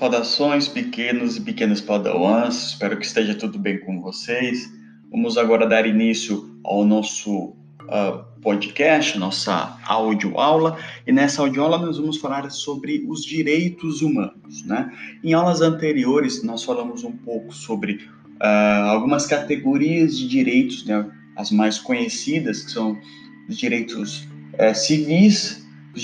Saudações, pequenos e pequenas padawans, espero que esteja tudo bem com vocês. Vamos agora dar início ao nosso uh, podcast, nossa audioaula, e nessa audioaula nós vamos falar sobre os direitos humanos. Né? Em aulas anteriores, nós falamos um pouco sobre uh, algumas categorias de direitos, né? as mais conhecidas, que são os direitos uh, civis, os,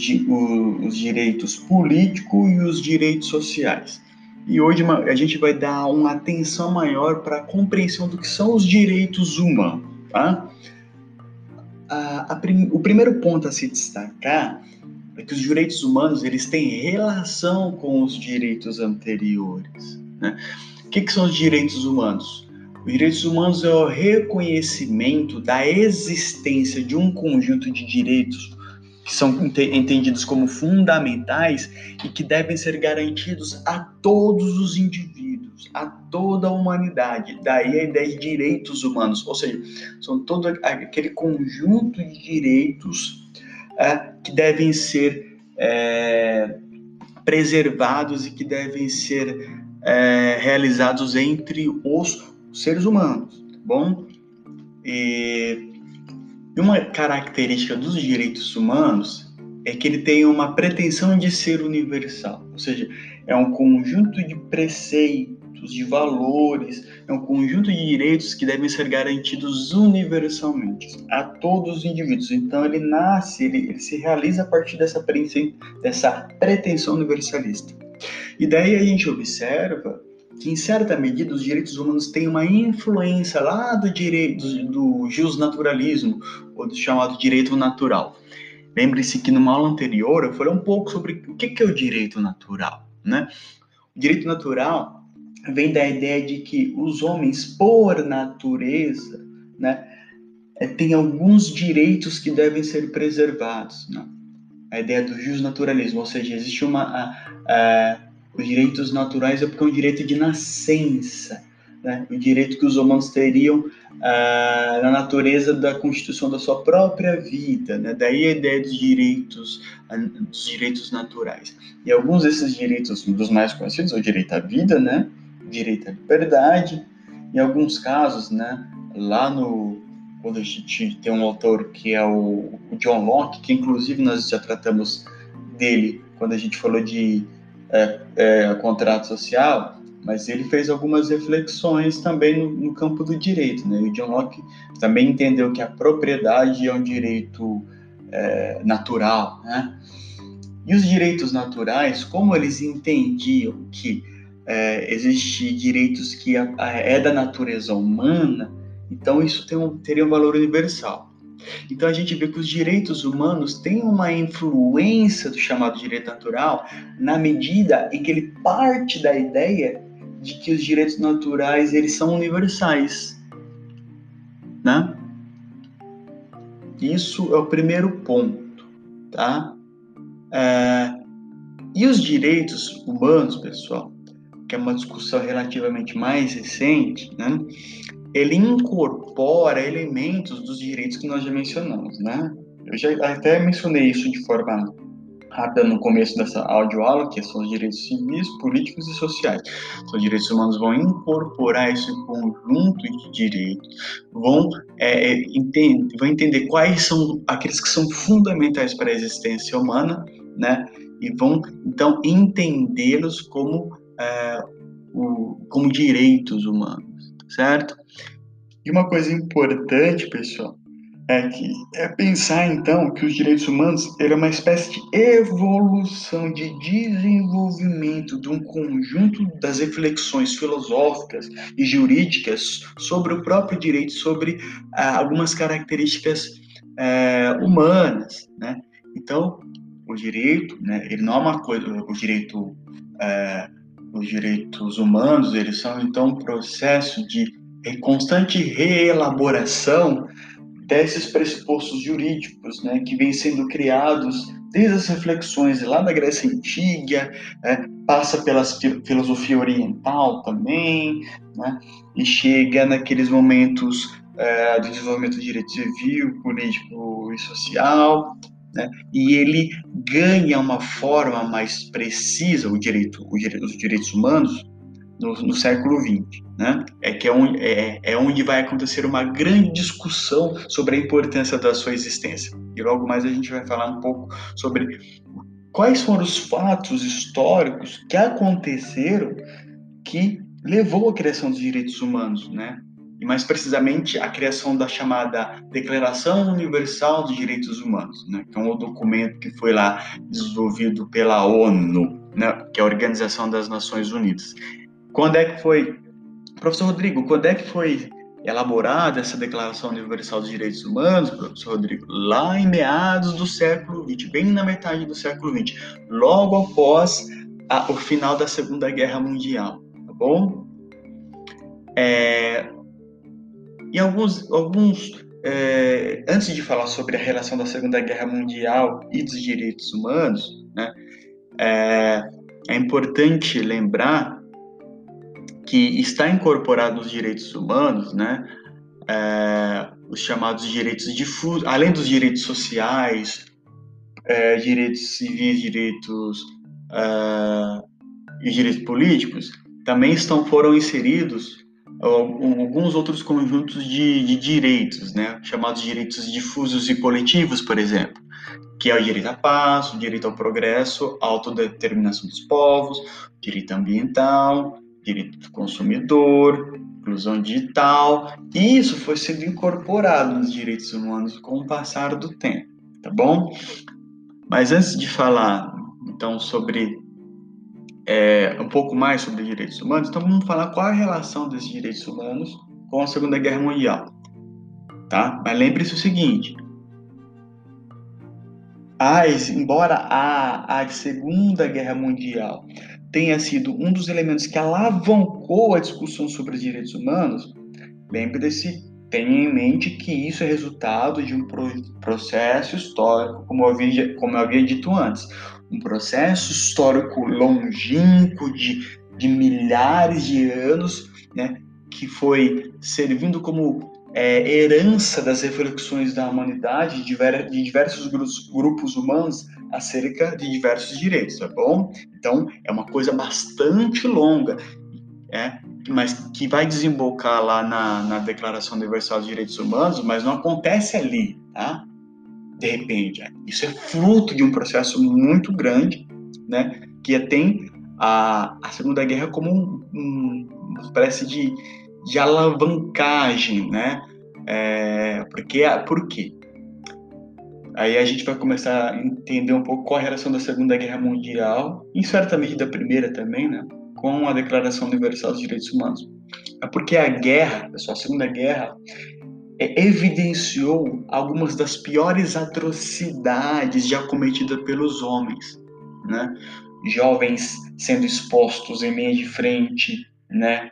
os direitos políticos e os direitos sociais. E hoje a gente vai dar uma atenção maior para a compreensão do que são os direitos humanos. Tá? A, a prim, o primeiro ponto a se destacar é que os direitos humanos eles têm relação com os direitos anteriores. Né? O que, que são os direitos humanos? Os direitos humanos é o reconhecimento da existência de um conjunto de direitos que são entendidos como fundamentais e que devem ser garantidos a todos os indivíduos, a toda a humanidade. Daí a ideia de direitos humanos, ou seja, são todo aquele conjunto de direitos é, que devem ser é, preservados e que devem ser é, realizados entre os seres humanos, tá bom? E e uma característica dos direitos humanos é que ele tem uma pretensão de ser universal, ou seja, é um conjunto de preceitos, de valores, é um conjunto de direitos que devem ser garantidos universalmente a todos os indivíduos. Então ele nasce, ele, ele se realiza a partir dessa, dessa pretensão universalista. E daí a gente observa que, em certa medida, os direitos humanos têm uma influência lá do direito do, do naturalismo ou do chamado direito natural. Lembre-se que numa aula anterior eu falei um pouco sobre o que é o direito natural, né? O direito natural vem da ideia de que os homens, por natureza, né, é, têm alguns direitos que devem ser preservados, né? A ideia do justnaturalismo, ou seja, existe uma a, a, os direitos naturais é porque é um direito de nascença, né? o direito que os humanos teriam ah, na natureza da constituição da sua própria vida, né? daí a ideia dos direitos, ah, dos direitos naturais. E alguns desses direitos, um dos mais conhecidos, é o direito à vida, né? o direito à liberdade, em alguns casos, né? lá no quando a gente tem um autor que é o, o John Locke, que inclusive nós já tratamos dele quando a gente falou de é, é, contrato social, mas ele fez algumas reflexões também no, no, campo do direito. Né? E o John Locke também entendeu que a propriedade é um direito é, natural. Né? E os direitos naturais, como eles entendiam que é, existem direitos que a, a, é da natureza humana, então isso tem um, teria um valor universal. Então a gente vê que os direitos humanos têm uma influência do chamado direito natural na medida em que ele parte da ideia de que os direitos naturais eles são universais, né? Isso é o primeiro ponto, tá? É... E os direitos humanos, pessoal, que é uma discussão relativamente mais recente, né? Ele incorpora elementos dos direitos que nós já mencionamos, né? Eu já até mencionei isso de forma rápida no começo dessa audioaula, que são os direitos civis, políticos e sociais. Então, os direitos humanos vão incorporar esse conjunto de direitos, vão, é, é entender, vão entender quais são aqueles que são fundamentais para a existência humana, né? E vão, então, entendê-los como, é, o, como direitos humanos, certo? E uma coisa importante, pessoal, é que é pensar então que os direitos humanos é uma espécie de evolução, de desenvolvimento de um conjunto das reflexões filosóficas e jurídicas sobre o próprio direito, sobre ah, algumas características eh, humanas, né? Então, o direito, né? Ele não é uma coisa, o direito, eh, os direitos humanos, eles são então um processo de em constante reelaboração desses pressupostos jurídicos, né, que vêm sendo criados desde as reflexões lá da Grécia Antiga, né, passa pela filosofia oriental também, né, e chega naqueles momentos é, do desenvolvimento do direito civil, político e social, né? e ele ganha uma forma mais precisa, o direito, o direito os direitos humanos, no, no século XX. Né? É, que é, onde, é, é onde vai acontecer uma grande discussão sobre a importância da sua existência. E logo mais a gente vai falar um pouco sobre quais foram os fatos históricos que aconteceram que levou à criação dos direitos humanos, né? E mais precisamente a criação da chamada Declaração Universal dos Direitos Humanos, né? Que é um documento que foi lá desenvolvido pela ONU, né? Que é a Organização das Nações Unidas. Quando é que foi, professor Rodrigo, quando é que foi elaborada essa Declaração Universal dos Direitos Humanos, professor Rodrigo? Lá em meados do século XX, bem na metade do século XX, logo após a, o final da Segunda Guerra Mundial, tá bom? É, e alguns, alguns é, antes de falar sobre a relação da Segunda Guerra Mundial e dos direitos humanos, né, é, é importante lembrar que está incorporado nos direitos humanos, né, é, os chamados direitos difusos, além dos direitos sociais, é, direitos civis, direitos é, e direitos políticos, também estão foram inseridos alguns outros conjuntos de, de direitos, né, chamados direitos difusos e coletivos, por exemplo, que é o direito à paz, o direito ao progresso, a autodeterminação dos povos, direito ambiental, direito do consumidor, inclusão digital, e isso foi sendo incorporado nos direitos humanos com o passar do tempo, tá bom? Mas antes de falar, então, sobre é, um pouco mais sobre direitos humanos, então vamos falar qual a relação desses direitos humanos com a Segunda Guerra Mundial, tá? Mas lembre-se o seguinte, a, embora a, a Segunda Guerra Mundial tenha sido um dos elementos que alavancou a discussão sobre os direitos humanos, lembre-se, tenha em mente que isso é resultado de um processo histórico, como eu havia, como eu havia dito antes, um processo histórico longínquo de, de milhares de anos, né, que foi servindo como é, herança das reflexões da humanidade de, diversos grupos, grupos humanos acerca de diversos direitos, tá bom? Então, é uma coisa bastante longa, é, mas que vai desembocar lá na, na Declaração Universal dos Direitos Humanos, mas não acontece ali, tá? De repente, isso é fruto de um processo muito grande, né? Que tem a, a Segunda Guerra como um, um, uma espécie de, de alavancagem, né? É, porque, por quê? Aí a gente vai começar a entender um pouco qual a relação da Segunda Guerra Mundial, em certa medida da Primeira também, né, com a Declaração Universal dos Direitos Humanos. É porque a guerra, pessoal, a Segunda Guerra, é, evidenciou algumas das piores atrocidades já cometidas pelos homens, né? Jovens sendo expostos em linha de frente, né?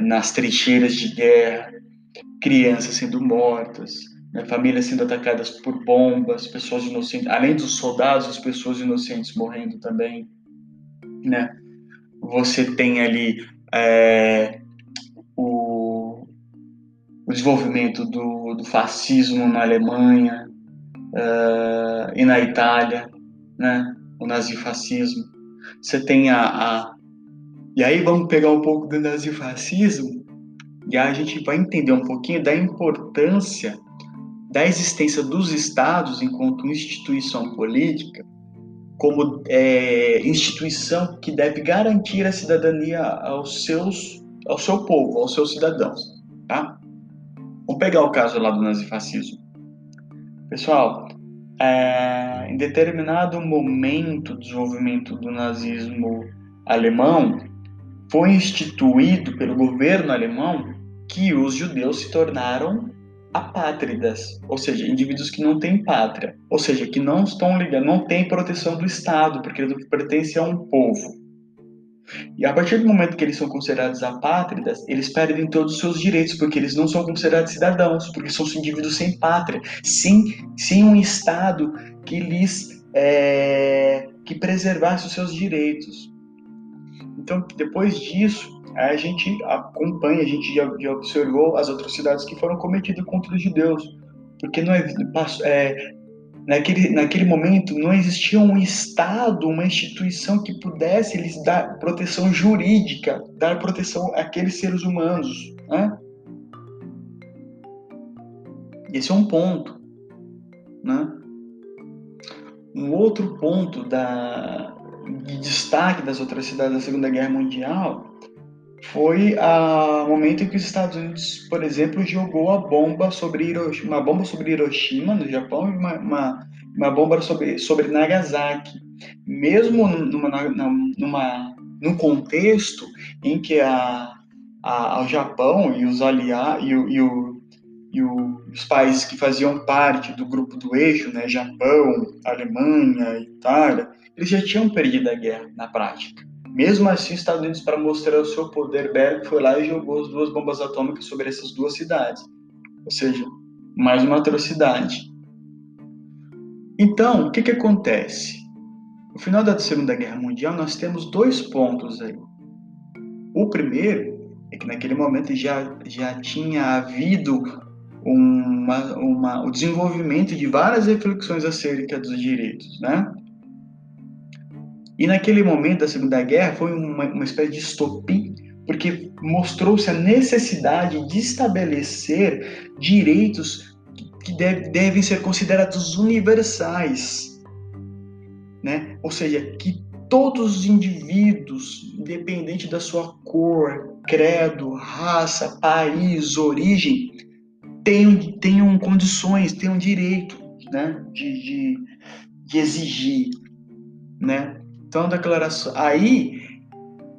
Nas trincheiras de guerra, crianças sendo mortas, né, famílias sendo atacadas por bombas, pessoas inocentes, além dos soldados, as pessoas inocentes morrendo também, né? Você tem ali é, o, o, desenvolvimento do, do, fascismo na Alemanha uh, e na Itália, né? O nazifascismo. Você tem a, a e aí vamos pegar um pouco do nazifascismo e aí a gente vai entender um pouquinho da importância da existência dos estados enquanto instituição política como é, instituição que deve garantir a cidadania aos seus, ao seu povo, aos seus cidadãos, tá? Vamos pegar o caso lá do nazifascismo. Pessoal, é, em determinado momento do desenvolvimento do nazismo alemão, foi instituído pelo governo alemão que os judeus se tornaram apátridas, ou seja, indivíduos que não têm pátria, ou seja, que não estão ligados, não têm proteção do Estado, porque eles pertencem a um povo. E a partir do momento que eles são considerados apátridas, eles perdem todos os seus direitos, porque eles não são considerados cidadãos, porque são indivíduos sem pátria, sem, sem um Estado que lhes é, que preservasse os seus direitos. Então, depois disso, a gente acompanha, a gente já, já observou as atrocidades que foram cometidas contra os judeus, porque não é, é naquele, naquele momento não existia um Estado, uma instituição que pudesse lhes dar proteção jurídica, dar proteção àqueles seres humanos. Né? Esse é um ponto. Né? Um outro ponto da, de destaque das outras cidades da Segunda Guerra Mundial foi o momento em que os Estados Unidos, por exemplo, jogou a bomba sobre Hiroshima, uma bomba sobre Hiroshima, no Japão, e uma, uma, uma bomba sobre, sobre Nagasaki. Mesmo numa, numa, num contexto em que a, a, o Japão e os aliados e, o, e, o, e o, os países que faziam parte do grupo do eixo, né, Japão, Alemanha, Itália, eles já tinham perdido a guerra na prática. Mesmo assim, os Estados Unidos, para mostrar o seu poder bélico, foi lá e jogou as duas bombas atômicas sobre essas duas cidades. Ou seja, mais uma atrocidade. Então, o que, que acontece? No final da Segunda Guerra Mundial, nós temos dois pontos aí. O primeiro é que naquele momento já, já tinha havido uma, uma, o desenvolvimento de várias reflexões acerca dos direitos, né? E naquele momento da Segunda Guerra foi uma, uma espécie de estopim, porque mostrou-se a necessidade de estabelecer direitos que deve, devem ser considerados universais, né? Ou seja, que todos os indivíduos, independente da sua cor, credo, raça, país, origem, tenham, tenham condições, tenham direito né, de, de, de exigir. Né? Então, declaração. Aí,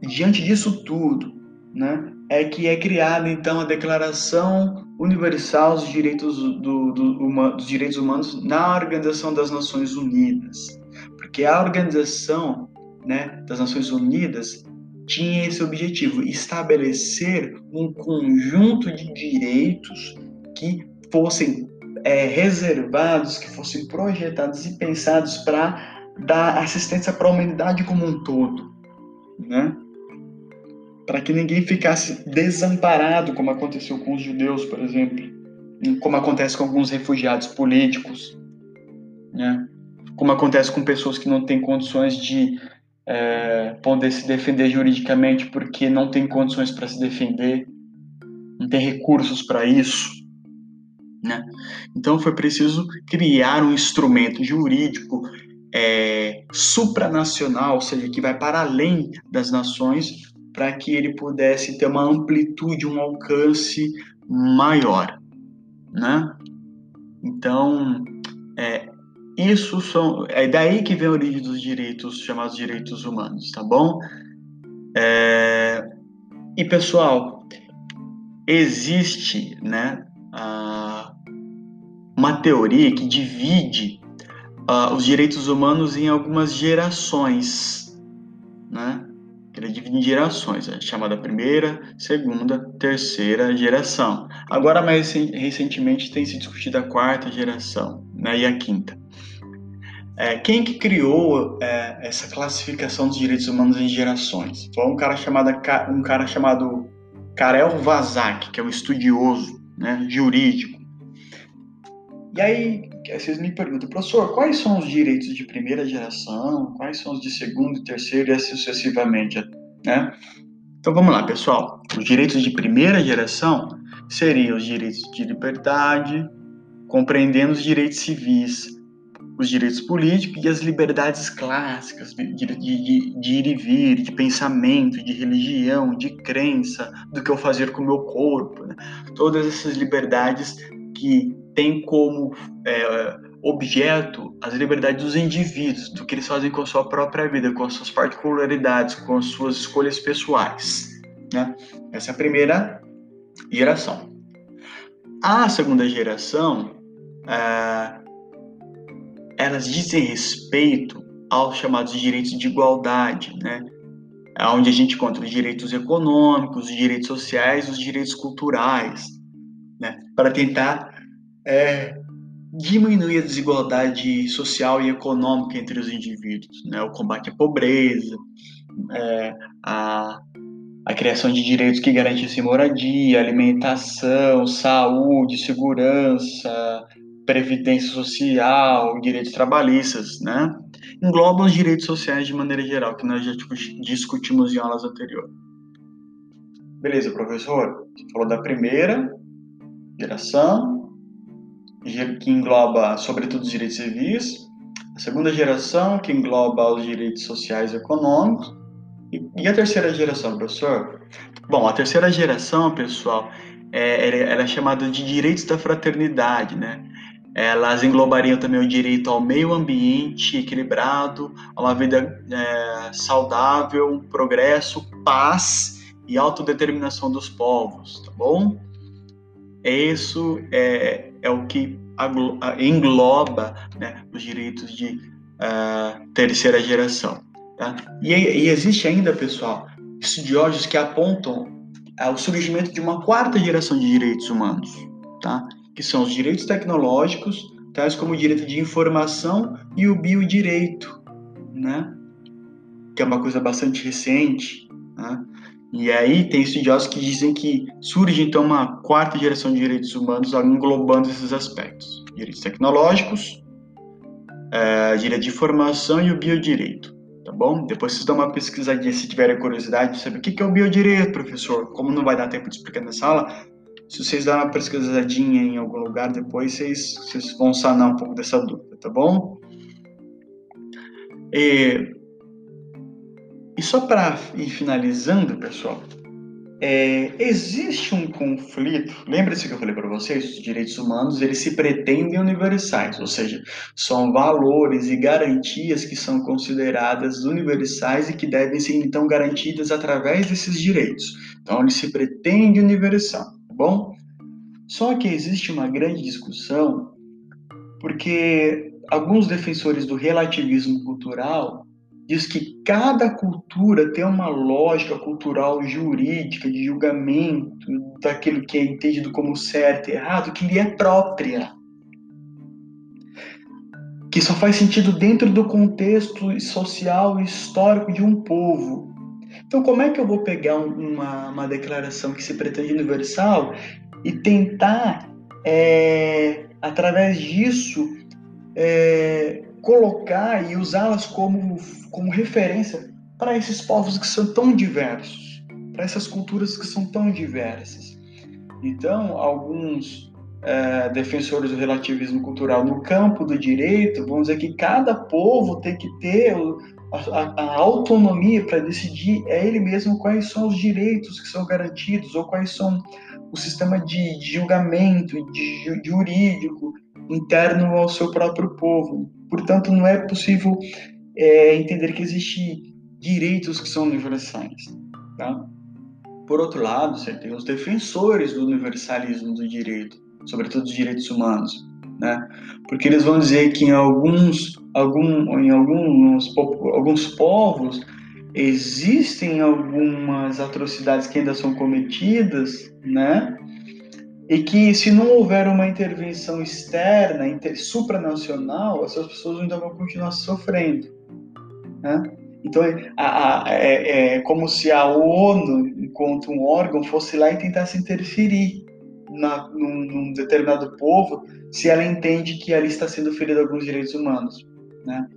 diante disso tudo, né, é que é criada então a Declaração Universal dos Direitos, do, do, uma, dos Direitos Humanos na Organização das Nações Unidas, porque a Organização né, das Nações Unidas tinha esse objetivo, estabelecer um conjunto de direitos que fossem é, reservados, que fossem projetados e pensados para dar assistência para a humanidade como um todo, né? Para que ninguém ficasse desamparado, como aconteceu com os judeus, por exemplo, como acontece com alguns refugiados políticos, né? Como acontece com pessoas que não têm condições de é, poder se defender juridicamente porque não tem condições para se defender, não tem recursos para isso, né? Então foi preciso criar um instrumento jurídico é, supranacional, ou seja, que vai para além das nações, para que ele pudesse ter uma amplitude, um alcance maior, né? Então, é, isso são, é daí que vem a origem dos direitos chamados direitos humanos, tá bom? É, e pessoal, existe, né, uma teoria que divide uh, os direitos humanos em algumas gerações, né? Ele divide em gerações, é chamada primeira, segunda, terceira geração. Agora, mais recentemente, tem se discutido a quarta geração né, e a quinta. É, quem que criou é, essa classificação dos direitos humanos em gerações? Foi um cara chamado, um cara chamado Karel Vazak, que é um estudioso né, jurídico. E aí, vocês me perguntam, professor, quais são os direitos de primeira geração, quais são os de segunda e terceira e assim sucessivamente, né? Então vamos lá, pessoal. Os direitos de primeira geração seriam os direitos de liberdade, compreendendo os direitos civis, os direitos políticos e as liberdades clássicas de, de, de, de, ir e vir, de pensamento, de religião, de crença, do que eu fazer com o meu corpo. Né? Todas essas liberdades que tem como é, objeto as liberdades dos indivíduos, do que eles fazem com a sua própria vida, com as suas particularidades, com as suas escolhas pessoais. Né? Essa é a primeira geração. A segunda geração, é, elas dizem respeito aos chamados direitos de igualdade, né? onde a gente encontra os direitos econômicos, os direitos sociais, os direitos culturais, né? para tentar é, diminuir a desigualdade social e econômica entre os indivíduos, né? o combate à pobreza, é, a, a criação de direitos que garantissem moradia, alimentação, saúde, segurança, previdência social, direitos trabalhistas, né? Engloba os direitos sociais de maneira geral, que nós já discutimos em aulas anteriores. Beleza, professor? Você falou da primeira geração, que engloba sobretudo os direitos civis, a segunda geração, que engloba os direitos sociais e econômicos, e, a terceira geração, professor? Bom, a terceira geração, pessoal, é, ela é chamada de direitos da fraternidade, né? Elas englobariam também o direito ao meio ambiente equilibrado, a uma vida é, saudável, progresso, paz e autodeterminação dos povos, tá bom? Isso é, é o que engloba né, os direitos de uh, terceira geração. Tá? E, e, existe ainda, pessoal, estudiosos que apontam ao surgimento de uma quarta geração de direitos humanos, tá? que são os direitos tecnológicos, tais como o direito de informação e o biodireito, né? que é uma coisa bastante recente. Né? E aí tem estudiosos que dizem que surge então uma quarta geração de direitos humanos englobando esses aspectos: direitos tecnológicos, é, direito de informação e o biodireito tá bom? Depois vocês dão uma pesquisadinha se tiverem curiosidade de saber o que é o biodireito, professor. Como não vai dar tempo de explicar nessa aula, se vocês darem uma pesquisadinha em algum lugar depois, vocês, vocês vão sanar um pouco dessa dúvida, tá bom? E, e só para ir finalizando, pessoal, é, existe um conflito. Lembre-se que eu falei para vocês, os direitos humanos eles se pretendem universais, ou seja, são valores e garantias que são consideradas universais e que devem ser então garantidas através desses direitos. Então, ele se pretende universal, tá bom? Só que existe uma grande discussão porque alguns defensores do relativismo cultural diz que cada cultura tem uma lógica cultural jurídica de julgamento daquilo que é entendido como certo e errado que lhe é própria. Que só faz sentido dentro do contexto social e histórico de um povo. Então, como é que eu vou pegar uma, uma declaração que se pretende universal e tentar, é, através disso, é, colocar e usá-las como, como referência para esses povos que são tão diversos, para essas culturas que são tão diversas. Então, alguns é, defensores do relativismo cultural no campo do direito vão dizer que cada povo tem que ter a, a autonomia para decidir é ele mesmo quais são os direitos que são garantidos ou quais são o sistema de, de julgamento, de, de jurídico interno ao seu próprio povo. Portanto, não é possível é, entender que existem direitos que são universais. Tá? Por outro lado, você tem os defensores do universalismo do direito, sobretudo dos direitos humanos, né? Porque eles vão dizer que em alguns, algum, em alguns, alguns povos existem algumas atrocidades que ainda são cometidas, né? E que se não houver uma intervenção externa, inter, supranacional, essas pessoas ainda vão continuar sofrendo. Né? Então, a, a, é, é, como se a ONU, enquanto um órgão, fosse lá e tentasse interferir na, num, num, determinado povo, se ela entende que ali está sendo ferido alguns direitos humanos. Né?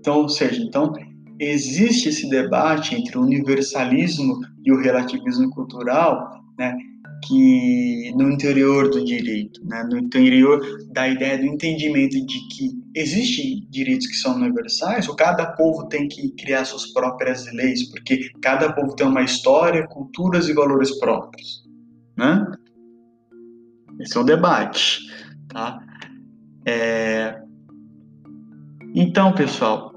Então, ou seja, então, existe esse debate entre o universalismo e o relativismo cultural, né? Que no interior do direito, né, no interior da ideia do entendimento de que existem direitos que são universais, ou cada povo tem que criar suas próprias leis, porque cada povo tem uma história, culturas e valores próprios, né? Esse é o debate, tá? É... Então, pessoal,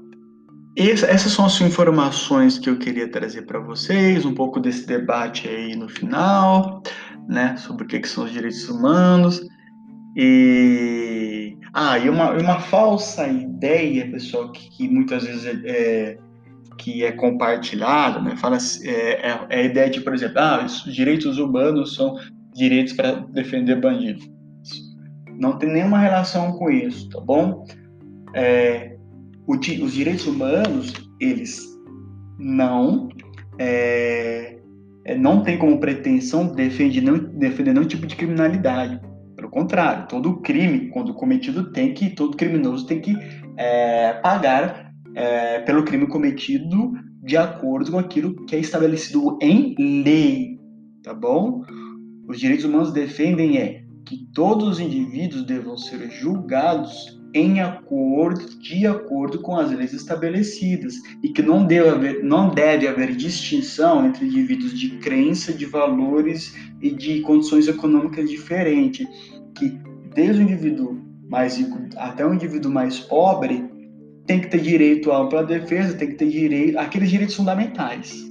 essas são as informações que eu queria trazer para vocês, um pouco desse debate aí no final né, sobre o que, que são os direitos humanos. E, ah, e uma, uma falsa ideia, pessoal, que, que muitas vezes é, é, que é compartilhada, né, fala, é, é, é, a ideia de, por exemplo, ah, os direitos humanos são direitos para defender bandidos. Não tem nenhuma relação com isso, tá bom? É, o, os direitos humanos, eles não é, é, não tem como pretensão defender nenhum, defender nenhum tipo de criminalidade. Pelo contrário, todo crime, quando cometido, tem que, todo criminoso tem que é, pagar é, pelo crime cometido de acordo com aquilo que é estabelecido em lei, tá bom? Os direitos humanos defendem é que todos os indivíduos devam ser julgados em acordo, de acordo com as leis estabelecidas e que não deve haver, não deve haver distinção entre indivíduos de crença, de valores e de condições econômicas diferentes, que desde o indivíduo mais rico até o indivíduo mais pobre tem que ter direito à ampla defesa, tem que ter direito aqueles direitos fundamentais,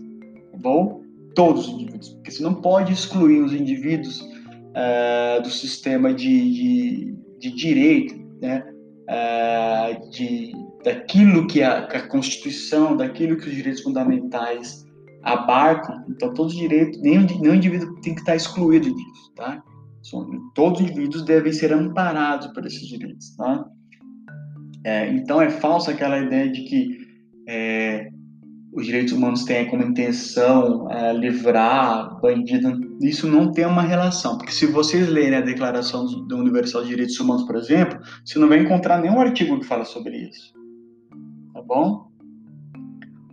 tá bom? Todos os indivíduos, porque você não pode excluir os indivíduos uh, do sistema de, de, de direito, né? Uh, de, daquilo que a, a, Constituição, daquilo que os direitos fundamentais abarcam. Então, todos os direitos, nenhum, nenhum indivíduo tem que estar excluído disso, tá? Todos os indivíduos devem ser amparados por esses direitos, tá? É, então, é falsa aquela ideia de que é, os direitos humanos têm como intenção é, livrar bandido. Isso não tem uma relação, porque se vocês lerem a Declaração do Universal de Direitos Humanos, por exemplo, você não vai encontrar nenhum artigo que fala sobre isso. Tá bom?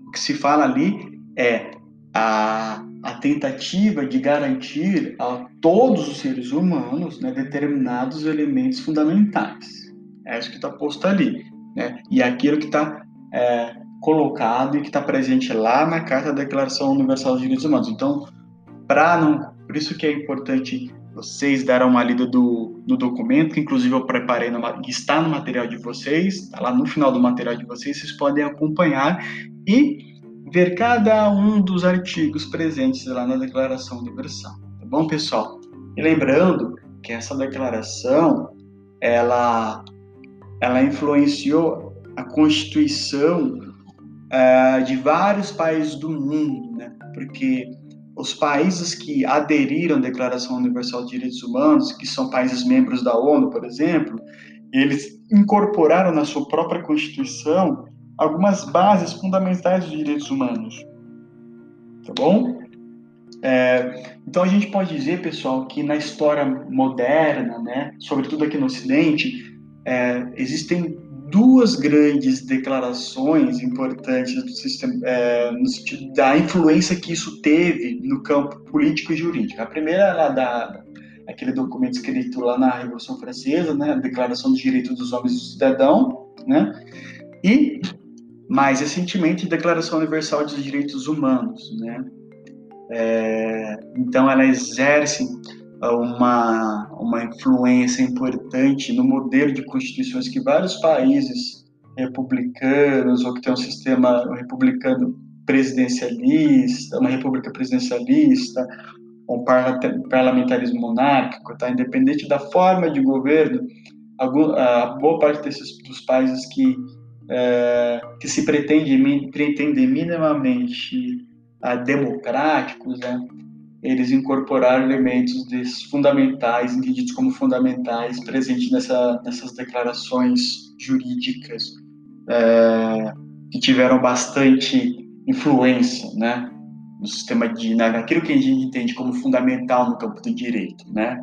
O que se fala ali é a, a tentativa de garantir a todos os seres humanos né, determinados elementos fundamentais. É isso que está posto ali. Né? E aquilo que está é, colocado e que está presente lá na Carta da Declaração Universal dos Direitos Humanos. Então, para não, por isso que é importante vocês darem uma lida do, do documento, que inclusive eu preparei, no, que está no material de vocês, está lá no final do material de vocês, vocês podem acompanhar e ver cada um dos artigos presentes lá na Declaração Universal. Tá bom, pessoal? E lembrando que essa declaração, ela, ela influenciou a Constituição uh, de vários países do mundo, né? Porque os países que aderiram à Declaração Universal de Direitos Humanos, que são países membros da ONU, por exemplo, eles incorporaram na sua própria Constituição algumas bases fundamentais dos direitos humanos. Tá bom? É, então a gente pode dizer, pessoal, que na história moderna, né, sobretudo aqui no Ocidente, é, existem duas grandes declarações importantes do sistema, é, no sentido da influência que isso teve no campo político e jurídico. A primeira é da aquele documento escrito lá na Revolução Francesa, né, a Declaração dos Direitos dos Homens e do Cidadão, né, e mais recentemente a Declaração Universal dos Direitos Humanos, né. É, então ela exerce uma, uma influência importante no modelo de constituições que vários países republicanos ou que tem um sistema republicano presidencialista, uma república presidencialista, um parlamentarismo monárquico, tá? independente da forma de governo, a boa parte desses dos países que é, que se pretende pretendem minimamente a, democráticos, né? Eles incorporaram elementos fundamentais, entendidos como fundamentais, presentes nessa, nessas declarações jurídicas, é, que tiveram bastante influência, né, no sistema de, naquilo que a gente entende como fundamental no campo do direito, né.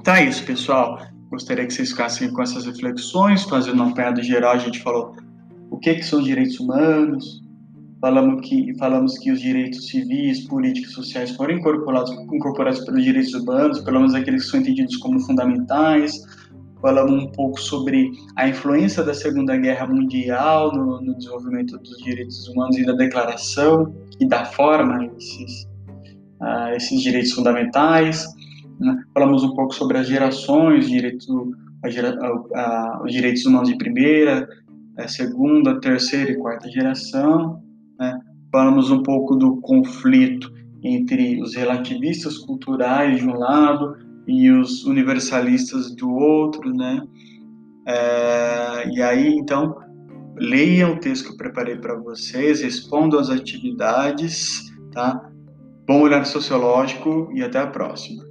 Então é isso, pessoal. Gostaria que vocês ficassem com essas reflexões, fazendo um apanhado geral, a gente falou o que, que são direitos humanos, falamos que, falamos que os direitos civis, políticos sociais foram incorporados, incorporados pelos direitos humanos, pelo menos aqueles que são entendidos como fundamentais. Falamos um pouco sobre a influência da Segunda Guerra Mundial no, no desenvolvimento dos direitos humanos e da declaração e da forma esses, uh, esses direitos fundamentais. Né? Falamos um pouco sobre as gerações, direito, a gera, a, a, os direitos humanos de primeira, segunda, terceira e quarta geração. Falamos um pouco do conflito entre os relativistas culturais de um lado e os universalistas do outro, né? É, e aí, então, leiam o texto que eu preparei para vocês, respondam às atividades, tá? Bom olhar sociológico e até a próxima.